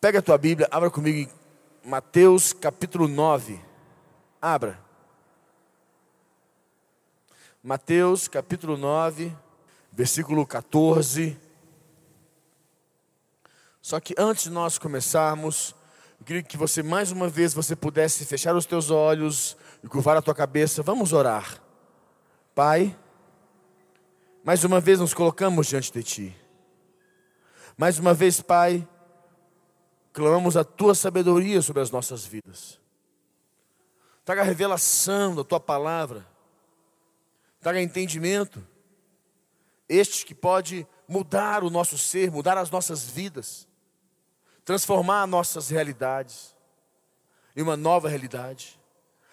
Pega a tua Bíblia, abra comigo em Mateus capítulo 9. Abra. Mateus capítulo 9, versículo 14. Só que antes de nós começarmos, eu queria que você mais uma vez você pudesse fechar os teus olhos e curvar a tua cabeça. Vamos orar. Pai, mais uma vez nos colocamos diante de ti. Mais uma vez, Pai, clamamos a tua sabedoria sobre as nossas vidas. Traga a revelação da tua palavra. Traga entendimento. Este que pode mudar o nosso ser, mudar as nossas vidas, transformar nossas realidades em uma nova realidade,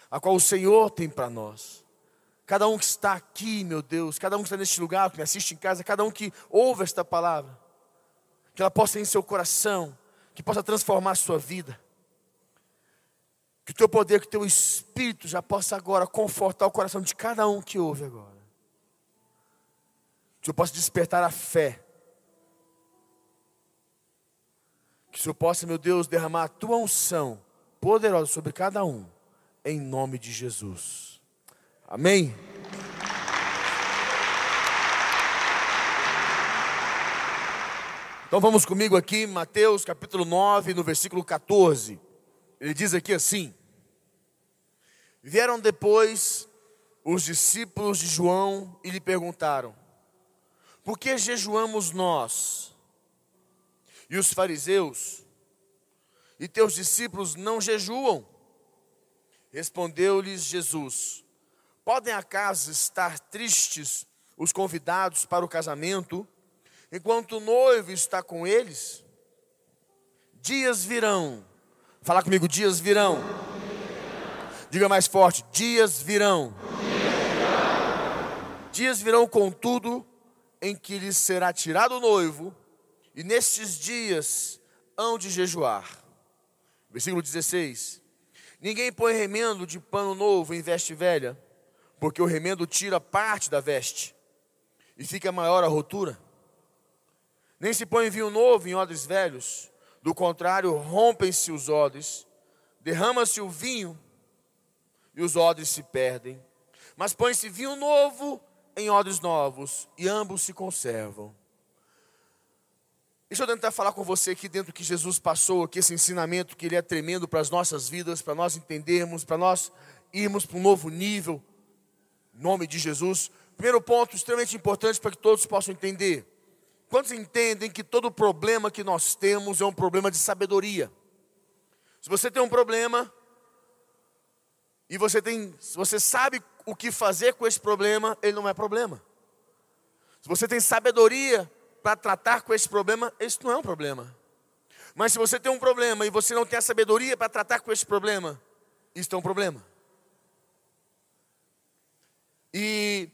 a qual o Senhor tem para nós. Cada um que está aqui, meu Deus, cada um que está neste lugar, que me assiste em casa, cada um que ouve esta palavra, que ela possa em seu coração, que possa transformar a sua vida. Que o teu poder, que o teu espírito já possa agora confortar o coração de cada um que ouve agora. Que eu possa despertar a fé. Que o Senhor possa, meu Deus, derramar a tua unção poderosa sobre cada um, em nome de Jesus. Amém. Então vamos comigo aqui, Mateus capítulo 9, no versículo 14. Ele diz aqui assim: Vieram depois os discípulos de João e lhe perguntaram: Por que jejuamos nós e os fariseus, e teus discípulos não jejuam? Respondeu-lhes Jesus: Podem acaso estar tristes os convidados para o casamento? Enquanto o noivo está com eles, dias virão. Fala comigo, dias virão. Diga mais forte, dias virão. Dias virão, contudo, em que lhes será tirado o noivo, e nestes dias hão de jejuar. Versículo 16: Ninguém põe remendo de pano novo em veste velha, porque o remendo tira parte da veste, e fica maior a rotura. Nem se põe vinho novo em odres velhos, do contrário, rompem-se os odres, derrama-se o vinho e os odres se perdem. Mas põe-se vinho novo em odres novos e ambos se conservam. Deixa eu tentar falar com você aqui dentro que Jesus passou, aqui esse ensinamento que ele é tremendo para as nossas vidas, para nós entendermos, para nós irmos para um novo nível. Em nome de Jesus. Primeiro ponto extremamente importante para que todos possam entender. Quantos entendem que todo problema que nós temos é um problema de sabedoria? Se você tem um problema e você tem, você sabe o que fazer com esse problema, ele não é problema. Se você tem sabedoria para tratar com esse problema, esse não é um problema. Mas se você tem um problema e você não tem a sabedoria para tratar com esse problema, isso é um problema. E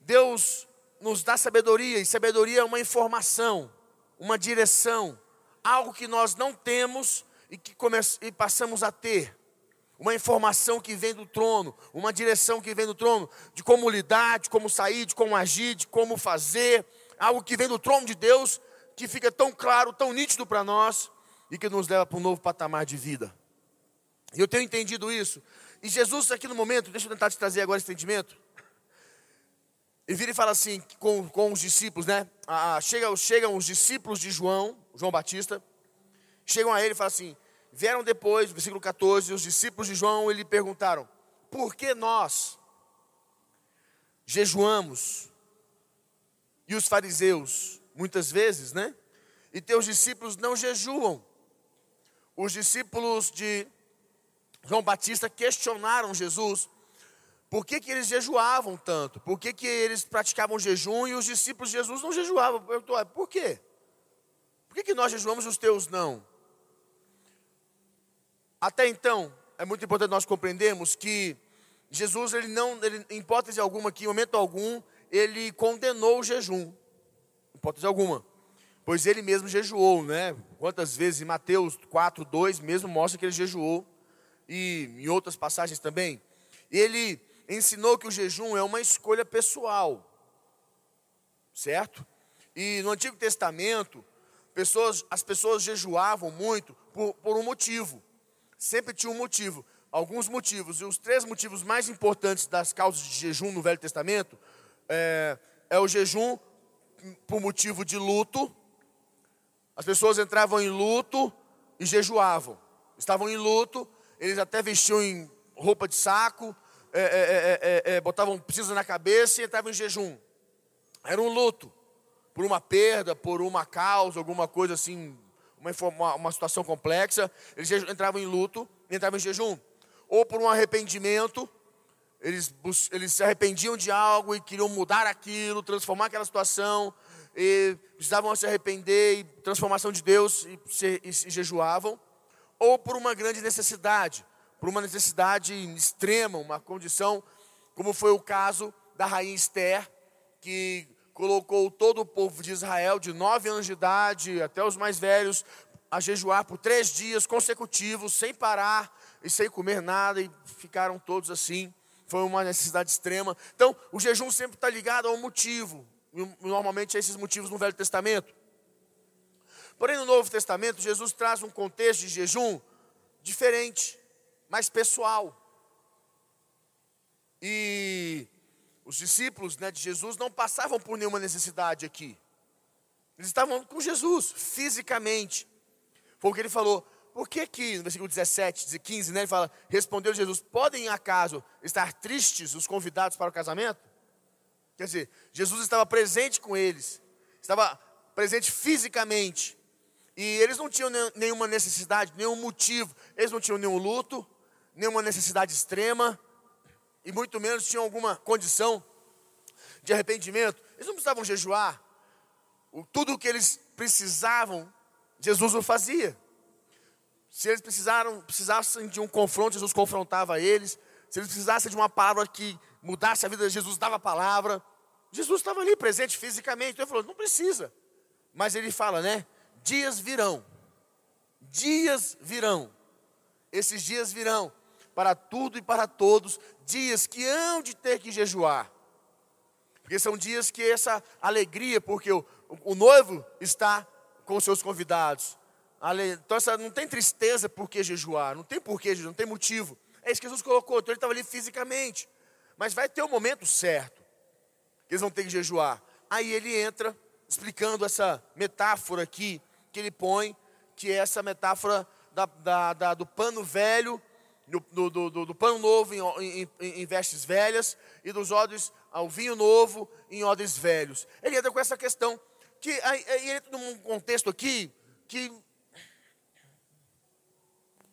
Deus nos dá sabedoria, e sabedoria é uma informação, uma direção, algo que nós não temos e que e passamos a ter. Uma informação que vem do trono, uma direção que vem do trono, de como lidar, de como sair, de como agir, de como fazer, algo que vem do trono de Deus, que fica tão claro, tão nítido para nós e que nos leva para um novo patamar de vida. E eu tenho entendido isso. E Jesus, aqui no momento, deixa eu tentar te trazer agora esse entendimento. Ele vira e fala assim com, com os discípulos, né? Ah, chega, chegam os discípulos de João, João Batista, chegam a ele e falam assim: vieram depois, versículo 14, os discípulos de João ele perguntaram: por que nós jejuamos e os fariseus, muitas vezes, né? E teus discípulos não jejuam. Os discípulos de João Batista questionaram Jesus por que, que eles jejuavam tanto? Por que, que eles praticavam jejum e os discípulos de Jesus não jejuavam? Perguntou, por quê? Por que, que nós jejuamos e os teus não? Até então, é muito importante nós compreendermos que Jesus, ele não, ele, em hipótese alguma, que em momento algum, ele condenou o jejum. Hipótese alguma. Pois ele mesmo jejuou, né? Quantas vezes em Mateus 4, 2 mesmo mostra que ele jejuou. E em outras passagens também. Ele ensinou que o jejum é uma escolha pessoal, certo? E no Antigo Testamento, pessoas, as pessoas jejuavam muito por, por um motivo. Sempre tinha um motivo, alguns motivos. E os três motivos mais importantes das causas de jejum no Velho Testamento é, é o jejum por motivo de luto. As pessoas entravam em luto e jejuavam. Estavam em luto, eles até vestiam em roupa de saco, é, é, é, botavam precisa na cabeça e entravam em jejum. Era um luto por uma perda, por uma causa, alguma coisa assim, uma, uma situação complexa. Eles entravam em luto e entravam em jejum. Ou por um arrependimento, eles, eles se arrependiam de algo e queriam mudar aquilo, transformar aquela situação, e precisavam se arrepender, e transformação de Deus, e, se, e, e jejuavam. Ou por uma grande necessidade, por uma necessidade extrema, uma condição, como foi o caso da rainha Esther, que colocou todo o povo de Israel, de nove anos de idade até os mais velhos, a jejuar por três dias consecutivos, sem parar e sem comer nada, e ficaram todos assim. Foi uma necessidade extrema. Então, o jejum sempre está ligado a um motivo. Normalmente, esses motivos no Velho Testamento. Porém, no Novo Testamento, Jesus traz um contexto de jejum diferente mais pessoal. E os discípulos né, de Jesus não passavam por nenhuma necessidade aqui. Eles estavam com Jesus, fisicamente. Foi o que ele falou. Por que que, no versículo 17, 15, né, ele fala, respondeu Jesus, podem acaso estar tristes os convidados para o casamento? Quer dizer, Jesus estava presente com eles, estava presente fisicamente. E eles não tinham nenhuma necessidade, nenhum motivo, eles não tinham nenhum luto, nenhuma necessidade extrema, e muito menos tinham alguma condição de arrependimento. Eles não precisavam jejuar. Tudo o que eles precisavam, Jesus o fazia. Se eles precisaram, precisassem de um confronto, Jesus confrontava eles. Se eles precisassem de uma palavra que mudasse a vida de Jesus, dava a palavra. Jesus estava ali presente fisicamente. Então ele falou: não precisa. Mas ele fala, né? Dias virão. Dias virão. Esses dias virão para tudo e para todos, dias que hão de ter que jejuar. Porque são dias que essa alegria, porque o, o noivo está com seus convidados. Então essa, não tem tristeza por que jejuar, não tem porquê não tem motivo. É isso que Jesus colocou, então ele estava ali fisicamente. Mas vai ter o um momento certo, que eles vão ter que jejuar. Aí ele entra explicando essa metáfora aqui, que ele põe, que é essa metáfora da, da, da, do pano velho do, do, do, do pano novo em, em, em, vestes velhas e dos odres ao vinho novo em odres velhos. Ele entra com essa questão, que ele entra num contexto aqui que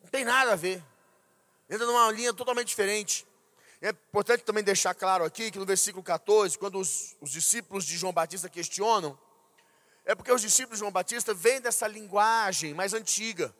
não tem nada a ver. Entra numa linha totalmente diferente. É importante também deixar claro aqui que no versículo 14, quando os, os discípulos de João Batista questionam, é porque os discípulos de João Batista vêm dessa linguagem mais antiga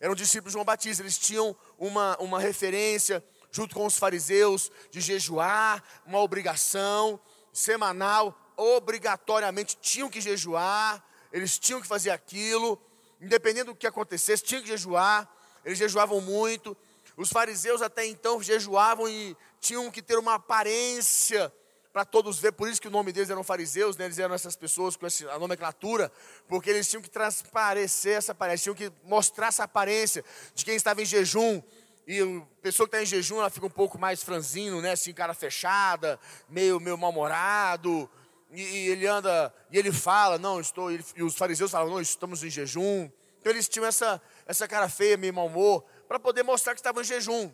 eram discípulos de João Batista, eles tinham uma, uma referência junto com os fariseus de jejuar, uma obrigação semanal, obrigatoriamente tinham que jejuar, eles tinham que fazer aquilo, independente do que acontecesse, tinham que jejuar, eles jejuavam muito. Os fariseus até então jejuavam e tinham que ter uma aparência para todos ver, por isso que o nome deles eram fariseus, né? eles eram essas pessoas com essa, a nomenclatura, porque eles tinham que transparecer essa aparência, tinham que mostrar essa aparência de quem estava em jejum. E a pessoa que está em jejum, ela fica um pouco mais franzino, né? Assim, cara fechada, meio, meio mal-humorado. E, e, ele anda, e ele fala, não, estou. E os fariseus falam, não, estamos em jejum. Então eles tinham essa, essa cara feia, meio mau humor, para poder mostrar que estavam em jejum.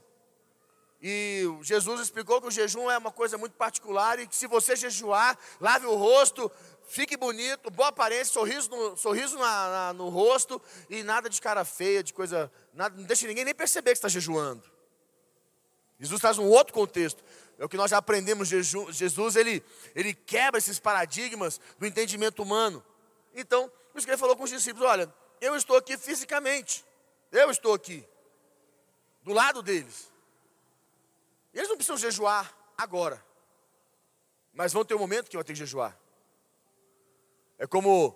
E Jesus explicou que o jejum é uma coisa muito particular e que se você jejuar, lave o rosto, fique bonito, boa aparência, sorriso no, sorriso na, na, no rosto e nada de cara feia, de coisa. Nada, não deixe ninguém nem perceber que está jejuando. Jesus traz um outro contexto. É o que nós já aprendemos. Jesus ele, ele quebra esses paradigmas do entendimento humano. Então, por isso que ele falou com os discípulos: olha, eu estou aqui fisicamente. Eu estou aqui. Do lado deles. Eles não precisam jejuar agora. Mas vão ter um momento que vão ter que jejuar. É como,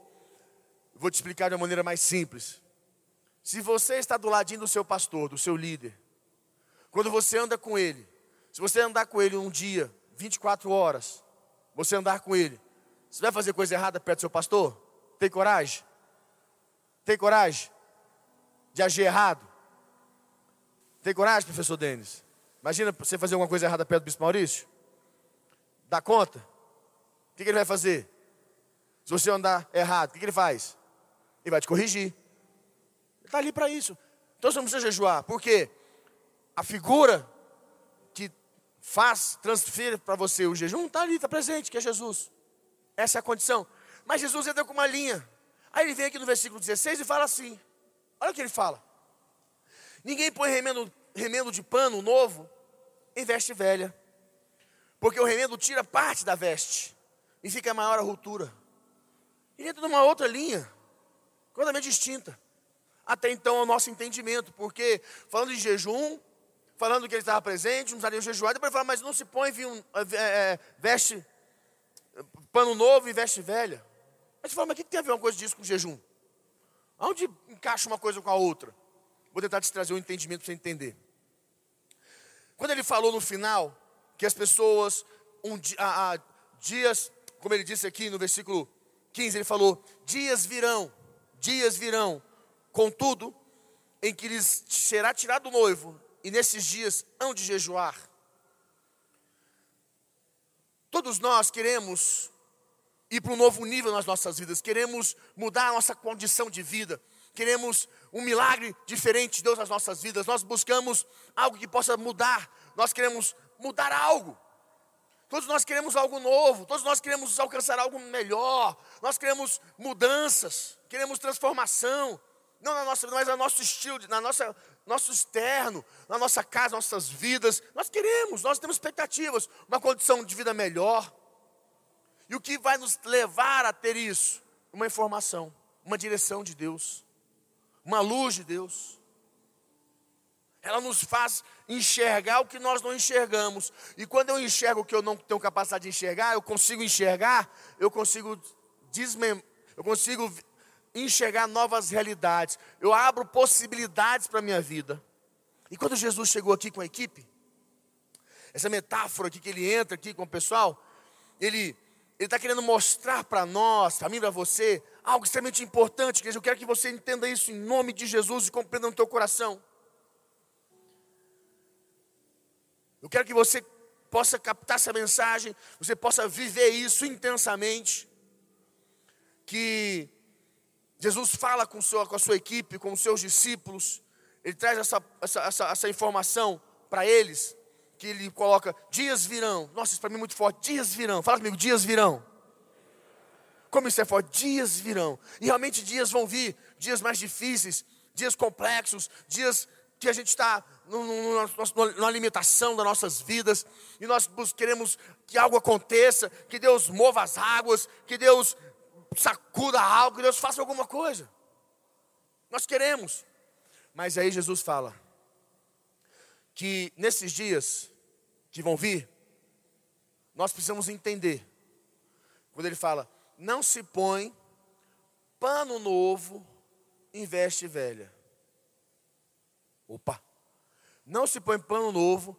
vou te explicar de uma maneira mais simples. Se você está do ladinho do seu pastor, do seu líder, quando você anda com ele, se você andar com ele um dia, 24 horas, você andar com ele, você vai fazer coisa errada perto do seu pastor? Tem coragem? Tem coragem de agir errado? Tem coragem, professor Denis? Imagina você fazer alguma coisa errada perto do Bispo Maurício? Dá conta? O que, ele vai fazer? Se você andar errado, o que, que ele faz? Ele vai te corrigir. Ele está ali para isso. Então você não precisa jejuar. Por quê? A figura que faz, transfere para você o jejum, está ali, está presente, que é Jesus. Essa é a condição. Mas Jesus entra com uma linha. Aí ele vem aqui no versículo 16 e fala assim: olha o que ele fala. Ninguém põe remendo, remendo de pano novo em veste velha, porque o remendo tira parte da veste e fica maior a ruptura. Ele entra numa outra linha, completamente distinta. Até então, ao nosso entendimento, porque falando de jejum, falando que ele estava presente, não precisaria jejuar, depois fala, mas não se põe vinho, é, é, veste, pano novo e veste velha. Aí você fala, mas o que tem a ver uma coisa disso com jejum? Onde encaixa uma coisa com a outra? Vou tentar te trazer um entendimento para você entender. Quando ele falou no final que as pessoas, um, a, a, dias, como ele disse aqui no versículo 15, ele falou: dias virão, dias virão, contudo, em que lhes será tirado o noivo, e nesses dias hão de jejuar. Todos nós queremos ir para um novo nível nas nossas vidas, queremos mudar a nossa condição de vida, queremos um milagre diferente de Deus nas nossas vidas, nós buscamos algo que possa mudar, nós queremos mudar algo. Todos nós queremos algo novo, todos nós queremos alcançar algo melhor, nós queremos mudanças, queremos transformação, não na nossa, mas no nosso estilo, na nossa, nosso externo, na nossa casa, nossas vidas. Nós queremos, nós temos expectativas, uma condição de vida melhor. E o que vai nos levar a ter isso? Uma informação, uma direção de Deus uma luz de Deus. Ela nos faz enxergar o que nós não enxergamos. E quando eu enxergo o que eu não tenho capacidade de enxergar, eu consigo enxergar, eu consigo desmem eu consigo enxergar novas realidades. Eu abro possibilidades para a minha vida. E quando Jesus chegou aqui com a equipe, essa metáfora aqui que ele entra aqui com o pessoal, ele ele está querendo mostrar para nós, para mim, para você, algo extremamente importante, igreja. Eu quero que você entenda isso em nome de Jesus e compreenda no teu coração. Eu quero que você possa captar essa mensagem, você possa viver isso intensamente. Que Jesus fala com, seu, com a sua equipe, com os seus discípulos, ele traz essa, essa, essa, essa informação para eles, que ele coloca: dias virão. Nossa, isso para mim é muito forte. Dias virão. Fala comigo: dias virão. Como isso é forte? Dias virão. E realmente dias vão vir, dias mais difíceis, dias complexos, dias que a gente está na limitação das nossas vidas, e nós queremos que algo aconteça, que Deus mova as águas, que Deus sacuda algo, que Deus faça alguma coisa. Nós queremos. Mas aí Jesus fala que nesses dias que vão vir, nós precisamos entender. Quando ele fala, não se põe pano novo em veste velha. Opa! Não se põe pano novo,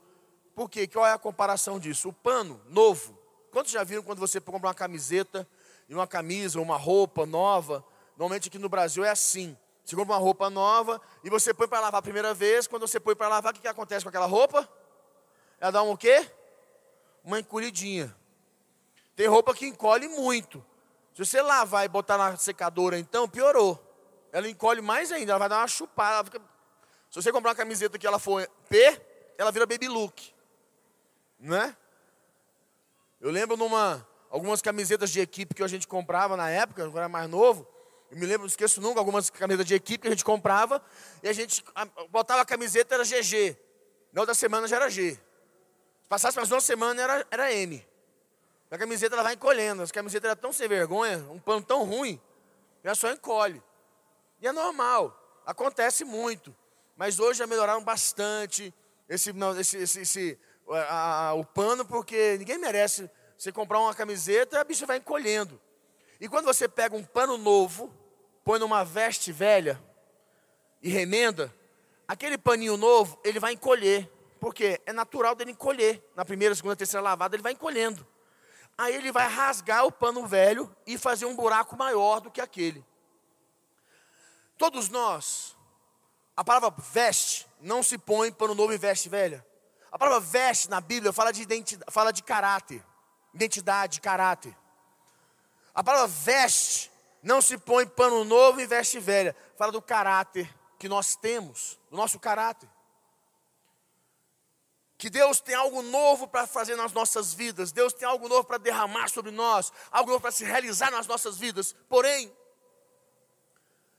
porque qual é a comparação disso? O pano novo. Quantos já viram quando você compra uma camiseta e uma camisa, uma roupa nova? Normalmente aqui no Brasil é assim. Você compra uma roupa nova e você põe para lavar a primeira vez. Quando você põe para lavar, o que, que acontece com aquela roupa? Ela dá um o quê? Uma encolhidinha. Tem roupa que encolhe muito. Se você lavar e botar na secadora, então, piorou. Ela encolhe mais ainda, ela vai dar uma chupada. Fica... Se você comprar uma camiseta que ela for P, ela vira baby look. Não é? Eu lembro numa algumas camisetas de equipe que a gente comprava na época, quando era mais novo. Eu me lembro, não esqueço nunca, algumas camisetas de equipe que a gente comprava e a gente botava a camiseta era GG. Na outra semana já era G. Se passasse mais uma semana era, era M. A camiseta ela vai encolhendo. As camisetas eram tão sem vergonha, um pano tão ruim, ela só encolhe. E é normal, acontece muito. Mas hoje já melhoraram bastante esse, não, esse, esse, esse a, a, o pano, porque ninguém merece você comprar uma camiseta a bicha vai encolhendo. E quando você pega um pano novo, põe numa veste velha e remenda, aquele paninho novo, ele vai encolher. Porque é natural dele encolher. Na primeira, segunda, terceira lavada, ele vai encolhendo. Aí ele vai rasgar o pano velho e fazer um buraco maior do que aquele. Todos nós, a palavra veste não se põe pano novo e veste velha. A palavra veste na Bíblia fala de, identidade, fala de caráter, identidade, caráter. A palavra veste não se põe pano novo e veste velha. Fala do caráter que nós temos, do nosso caráter. Que Deus tem algo novo para fazer nas nossas vidas, Deus tem algo novo para derramar sobre nós, algo novo para se realizar nas nossas vidas. Porém,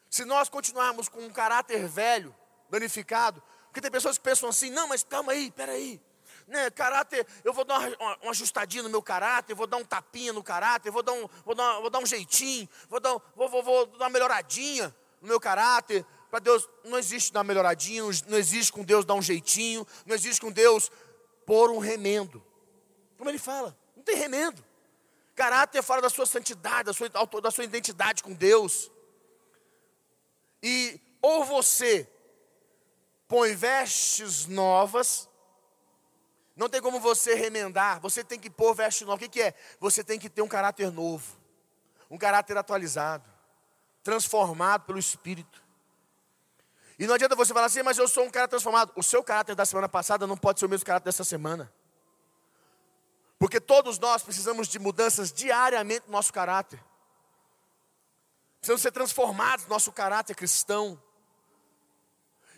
se nós continuarmos com um caráter velho, danificado, porque tem pessoas que pensam assim: não, mas calma aí, peraí. Né, caráter, eu vou dar uma, uma, ajustadinha no meu caráter, vou dar um tapinha no caráter, vou dar um, vou dar, vou dar um jeitinho, vou dar, vou, vou, vou dar uma melhoradinha no meu caráter. Para Deus, não existe dar uma melhoradinha, não existe com Deus dar um jeitinho, não existe com Deus pôr um remendo. Como ele fala, não tem remendo. Caráter fala da sua santidade, da sua, da sua identidade com Deus. E ou você põe vestes novas, não tem como você remendar, você tem que pôr veste nova. O que, que é? Você tem que ter um caráter novo, um caráter atualizado, transformado pelo Espírito. E não adianta você falar assim, mas eu sou um cara transformado. O seu caráter da semana passada não pode ser o mesmo caráter dessa semana. Porque todos nós precisamos de mudanças diariamente no nosso caráter. Precisamos ser transformados no nosso caráter cristão.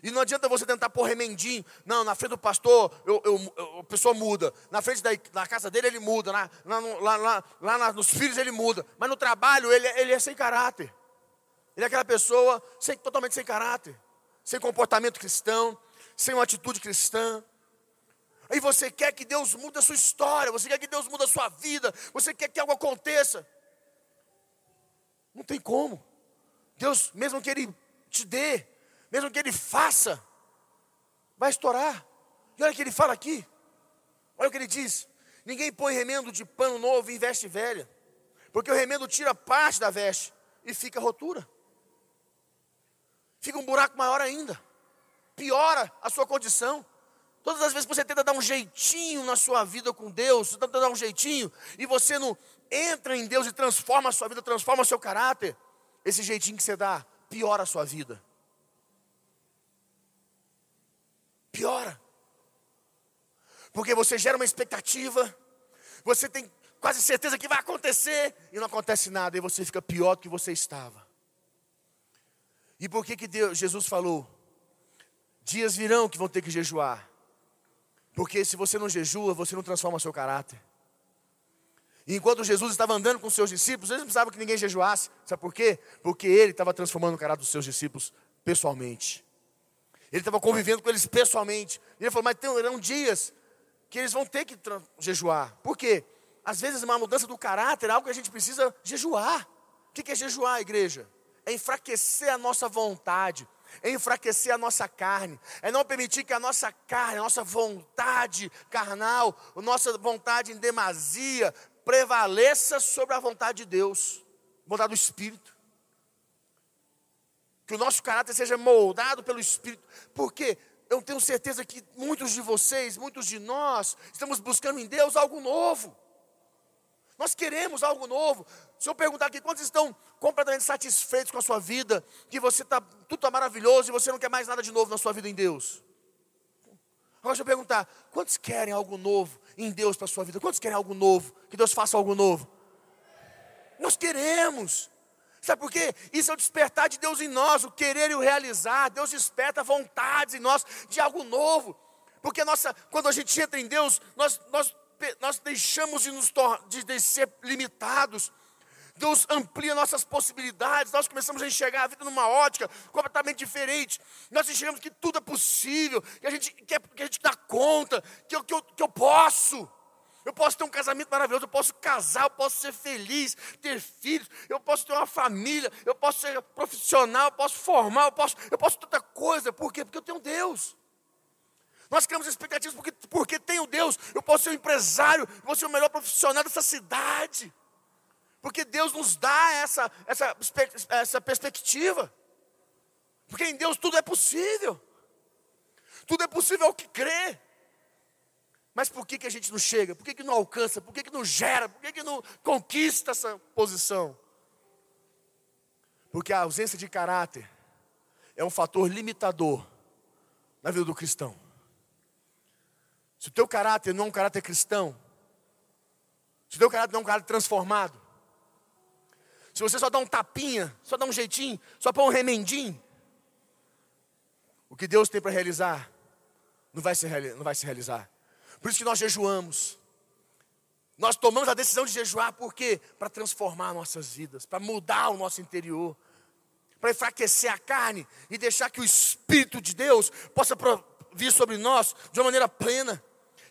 E não adianta você tentar pôr remendinho. Não, na frente do pastor, eu, eu, eu, a pessoa muda. Na frente da na casa dele, ele muda. Na, lá, lá, lá, nos filhos, ele muda. Mas no trabalho, ele, ele é sem caráter. Ele é aquela pessoa sem, totalmente sem caráter. Sem comportamento cristão. Sem uma atitude cristã. Aí você quer que Deus mude a sua história. Você quer que Deus mude a sua vida. Você quer que algo aconteça. Não tem como. Deus, mesmo que Ele te dê, mesmo que Ele faça, vai estourar. E olha o que Ele fala aqui. Olha o que Ele diz. Ninguém põe remendo de pano novo em veste velha. Porque o remendo tira parte da veste e fica rotura. Fica um buraco maior ainda. Piora a sua condição. Todas as vezes que você tenta dar um jeitinho na sua vida com Deus, você tenta dar um jeitinho, e você não, entra em Deus e transforma a sua vida, transforma o seu caráter, esse jeitinho que você dá piora a sua vida. Piora. Porque você gera uma expectativa, você tem quase certeza que vai acontecer e não acontece nada, e você fica pior do que você estava. E por que, que Deus, Jesus falou? Dias virão que vão ter que jejuar. Porque se você não jejua, você não transforma seu caráter. E enquanto Jesus estava andando com seus discípulos, eles não precisavam que ninguém jejuasse. Sabe por quê? Porque ele estava transformando o caráter dos seus discípulos pessoalmente. Ele estava convivendo com eles pessoalmente. E ele falou, mas terão dias que eles vão ter que jejuar. Por quê? Às vezes uma mudança do caráter é algo que a gente precisa jejuar. O que é jejuar, igreja? É enfraquecer a nossa vontade, é enfraquecer a nossa carne, é não permitir que a nossa carne, a nossa vontade carnal, a nossa vontade em demasia, prevaleça sobre a vontade de Deus, vontade do Espírito. Que o nosso caráter seja moldado pelo Espírito, porque eu tenho certeza que muitos de vocês, muitos de nós, estamos buscando em Deus algo novo. Nós queremos algo novo. Se eu perguntar aqui, quantos estão completamente satisfeitos com a sua vida, que você está, tudo está maravilhoso e você não quer mais nada de novo na sua vida em Deus? Agora deixa eu perguntar, quantos querem algo novo em Deus para a sua vida? Quantos querem algo novo? Que Deus faça algo novo? Nós queremos. Sabe por quê? Isso é o despertar de Deus em nós, o querer e o realizar. Deus desperta vontades em nós de algo novo. Porque nossa, quando a gente entra em Deus, nós, nós, nós deixamos de, nos de, ser limitados. Deus amplia nossas possibilidades, nós começamos a enxergar a vida numa ótica completamente diferente. Nós enxergamos que tudo é possível, que a gente, que, que a gente dá conta, que eu, que, eu, que eu posso. Eu posso ter um casamento maravilhoso, eu posso casar, eu posso ser feliz, ter filhos, eu posso ter uma família, eu posso ser profissional, eu posso formar, eu posso, eu posso tanta coisa. Por quê? Porque eu tenho Deus. Nós criamos expectativas porque, porque tenho Deus. Eu posso ser um empresário, eu vou ser o melhor profissional dessa cidade. Porque Deus nos dá essa, essa, essa perspectiva. Porque em Deus tudo é possível. Tudo é possível ao que crê. Mas por que, que a gente não chega? Por que, que não alcança? Por que, que não gera? Por que, que não conquista essa posição? Porque a ausência de caráter é um fator limitador na vida do cristão. Se o teu caráter não é um caráter cristão, se o teu caráter não é um caráter transformado, se você só dá um tapinha, só dá um jeitinho, só põe um remendinho, o que Deus tem para realizar não vai, se, não vai se realizar. Por isso que nós jejuamos. Nós tomamos a decisão de jejuar porque para transformar nossas vidas, para mudar o nosso interior, para enfraquecer a carne e deixar que o Espírito de Deus possa vir sobre nós de uma maneira plena,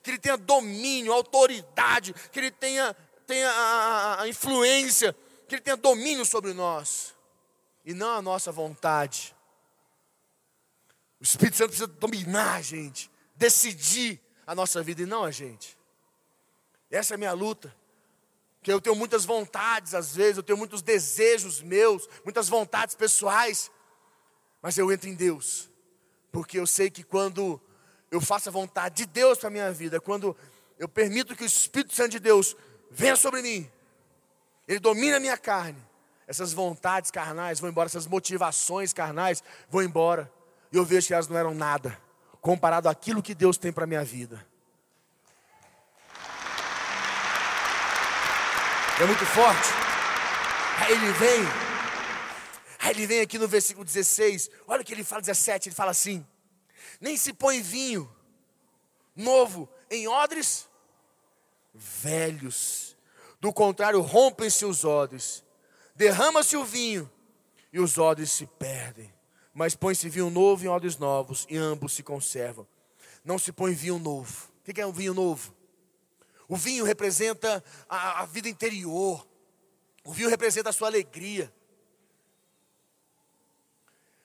que ele tenha domínio, autoridade, que ele tenha, tenha a, a influência, que ele tenha domínio sobre nós e não a nossa vontade. O Espírito Santo precisa dominar a gente, decidir a nossa vida e não a gente. Essa é a minha luta. Que eu tenho muitas vontades às vezes, eu tenho muitos desejos meus, muitas vontades pessoais, mas eu entro em Deus, porque eu sei que quando eu faço a vontade de Deus para a minha vida, quando eu permito que o Espírito Santo de Deus venha sobre mim, ele domina a minha carne, essas vontades carnais vão embora, essas motivações carnais vão embora, e eu vejo que elas não eram nada, comparado àquilo que Deus tem para a minha vida. É muito forte. Aí ele vem, aí ele vem aqui no versículo 16, olha o que ele fala, 17, ele fala assim: nem se põe vinho novo em odres velhos. Do contrário, rompem-se os odres, derrama-se o vinho e os odres se perdem. Mas põe-se vinho novo em odres novos e ambos se conservam. Não se põe vinho novo. O que é um vinho novo? O vinho representa a, a vida interior. O vinho representa a sua alegria.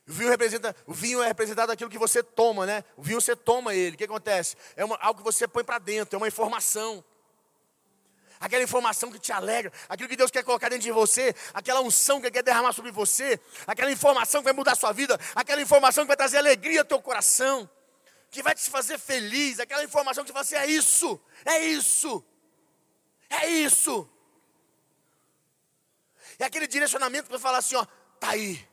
O vinho, representa, o vinho é representado aquilo que você toma, né? O vinho você toma ele. O que acontece? É uma, algo que você põe para dentro, é uma informação. Aquela informação que te alegra, aquilo que Deus quer colocar dentro de você, aquela unção que Ele quer derramar sobre você, aquela informação que vai mudar a sua vida, aquela informação que vai trazer alegria ao teu coração, que vai te fazer feliz, aquela informação que você assim: é isso, é isso, é isso. É aquele direcionamento que vai falar assim: ó, tá aí,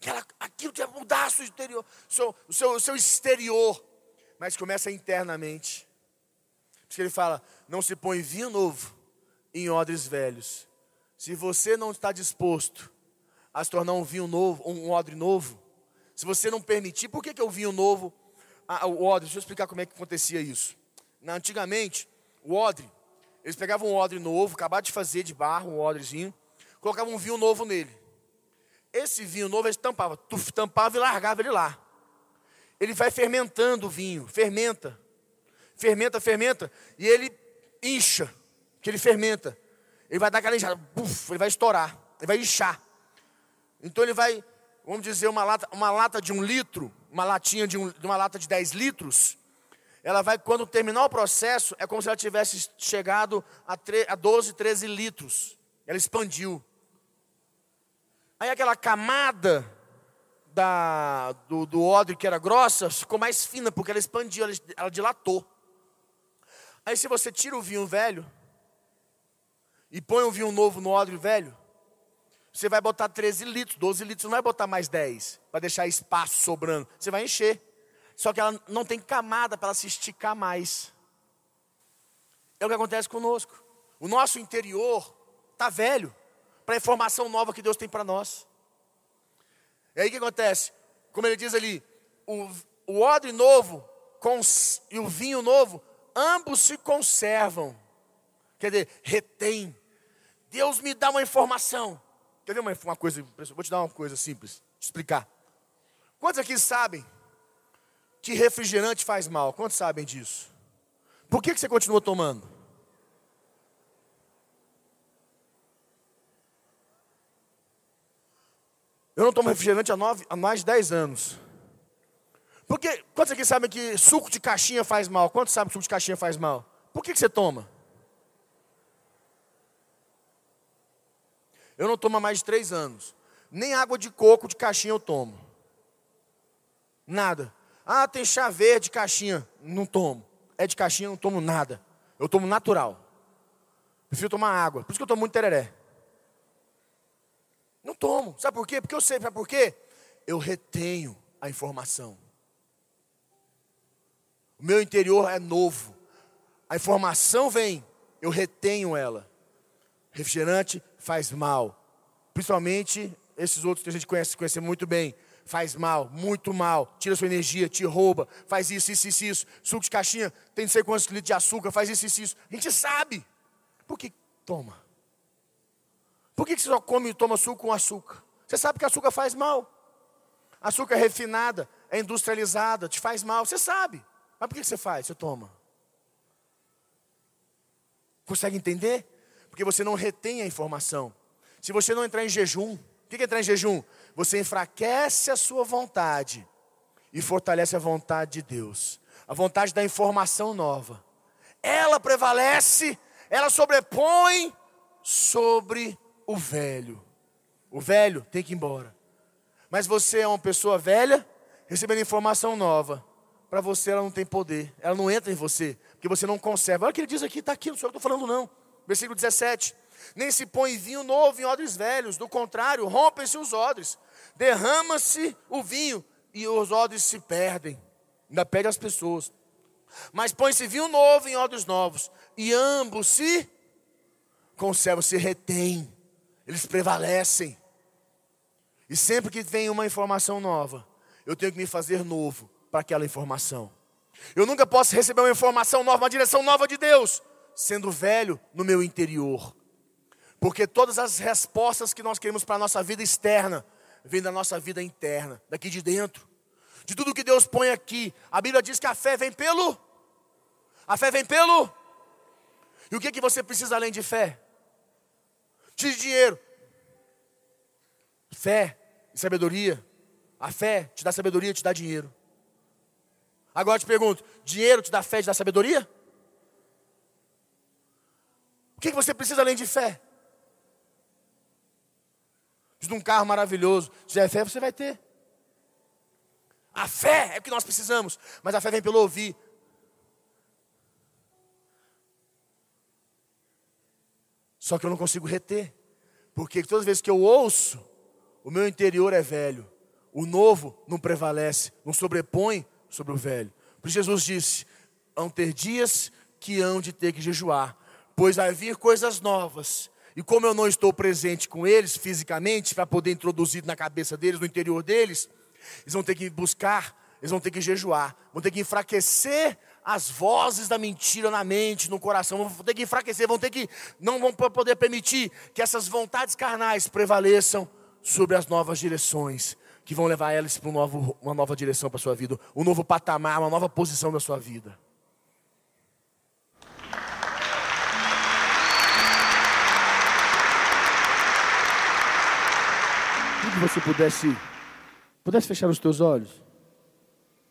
Aquela, aquilo que vai mudar o seu interior, seu, o, seu, o seu exterior, mas começa internamente. Por isso que ele fala: não se põe vinho novo em odres velhos. Se você não está disposto a se tornar um vinho novo, um odre novo, se você não permitir, por que, que é o vinho novo, o odre? Deixa eu explicar como é que acontecia isso. Na, antigamente, o odre, eles pegavam um odre novo, acabaram de fazer de barro, um odrezinho, colocavam um vinho novo nele. Esse vinho novo ele tampava, tu tampava e largava ele lá. Ele vai fermentando o vinho, fermenta, fermenta, fermenta, e ele incha, que ele fermenta. Ele vai dar aquela inchada, buf, ele vai estourar, ele vai inchar. Então ele vai, vamos dizer, uma lata, uma lata de um litro, uma latinha de, um, uma lata de 10 litros, ela vai, quando terminar o processo, é como se ela tivesse chegado a, tre, a 12, 13 litros. Ela expandiu. Aí aquela camada da, do, do odre que era grossa ficou mais fina, porque ela expandiu, ela, ela dilatou. Aí se você tira o vinho velho e põe um vinho novo no odre velho, você vai botar 13 litros, 12 litros, não vai botar mais 10, para deixar espaço sobrando. Você vai encher. Só que ela não tem camada para se esticar mais. É o que acontece conosco. O nosso interior está velho para a informação nova que Deus tem para nós. E aí que acontece? Como ele diz ali, o, o odre novo cons, e o vinho novo, ambos se conservam. Quer dizer, retém. Deus me dá uma informação. Quer ver uma, uma coisa? Vou te dar uma coisa simples, explicar. Quantos aqui sabem que refrigerante faz mal? Quantos sabem disso? Por que, que você continua tomando? Eu não tomo refrigerante há, nove, há mais de 10 anos. Porque, quantos aqui sabem que suco de caixinha faz mal? Quantos sabem que suco de caixinha faz mal? Por que, que você toma? Eu não tomo há mais de 3 anos. Nem água de coco de caixinha eu tomo. Nada. Ah, tem chá verde de caixinha. Não tomo. É de caixinha, não tomo nada. Eu tomo natural. Prefiro tomar água. Por isso que eu tomo muito tereré. Não tomo. Sabe por quê? Porque eu sei, sabe por quê? Eu retenho a informação. O meu interior é novo. A informação vem, eu retenho ela. Refrigerante faz mal. Principalmente esses outros que a gente conhece, conhece muito bem. Faz mal, muito mal. Tira sua energia, te rouba. Faz isso, isso, isso, isso. Suco de caixinha tem não sei quantos litros de açúcar. Faz isso, isso, isso. A gente sabe. Por que toma? Por que você só come e toma suco com açúcar? Você sabe que açúcar faz mal. Açúcar refinada, é industrializada, te faz mal. Você sabe. Mas por que você faz? Você toma. Consegue entender? Porque você não retém a informação. Se você não entrar em jejum, o que é entrar em jejum? Você enfraquece a sua vontade e fortalece a vontade de Deus. A vontade da informação nova. Ela prevalece, ela sobrepõe sobre o velho. O velho tem que ir embora. Mas você é uma pessoa velha, recebendo informação nova. Para você ela não tem poder, ela não entra em você, porque você não conserva. Olha o que ele diz aqui, está aqui, não sou eu que estou falando não. Versículo 17. Nem se põe vinho novo em odres velhos, do contrário, rompem-se os odres, derrama-se o vinho e os odres se perdem. Ainda perde as pessoas. Mas põe-se vinho novo em odres novos, e ambos se conservam, se retêm, eles prevalecem. E sempre que vem uma informação nova, eu tenho que me fazer novo para aquela informação. Eu nunca posso receber uma informação nova, uma direção nova de Deus, sendo velho no meu interior. Porque todas as respostas que nós queremos para a nossa vida externa, vêm da nossa vida interna, daqui de dentro. De tudo que Deus põe aqui. A Bíblia diz que a fé vem pelo. A fé vem pelo. E o que, que você precisa além de fé? De dinheiro. Fé e sabedoria. A fé te dá sabedoria, te dá dinheiro. Agora eu te pergunto: dinheiro te dá fé, te dá sabedoria? O que você precisa além de fé? De um carro maravilhoso. Se tiver fé, você vai ter. A fé é o que nós precisamos, mas a fé vem pelo ouvir. Só que eu não consigo reter, porque todas as vezes que eu ouço, o meu interior é velho. O novo não prevalece, não sobrepõe sobre o velho. Por isso Jesus disse: hão ter dias que hão de ter que jejuar, pois vai vir coisas novas. E como eu não estou presente com eles fisicamente, para poder introduzir na cabeça deles, no interior deles, eles vão ter que buscar, eles vão ter que jejuar, vão ter que enfraquecer as vozes da mentira na mente, no coração, vão ter que enfraquecer, vão ter que, não vão poder permitir que essas vontades carnais prevaleçam sobre as novas direções que vão levar elas para um novo, uma nova direção para a sua vida, um novo patamar, uma nova posição da sua vida. Se você pudesse, pudesse fechar os teus olhos.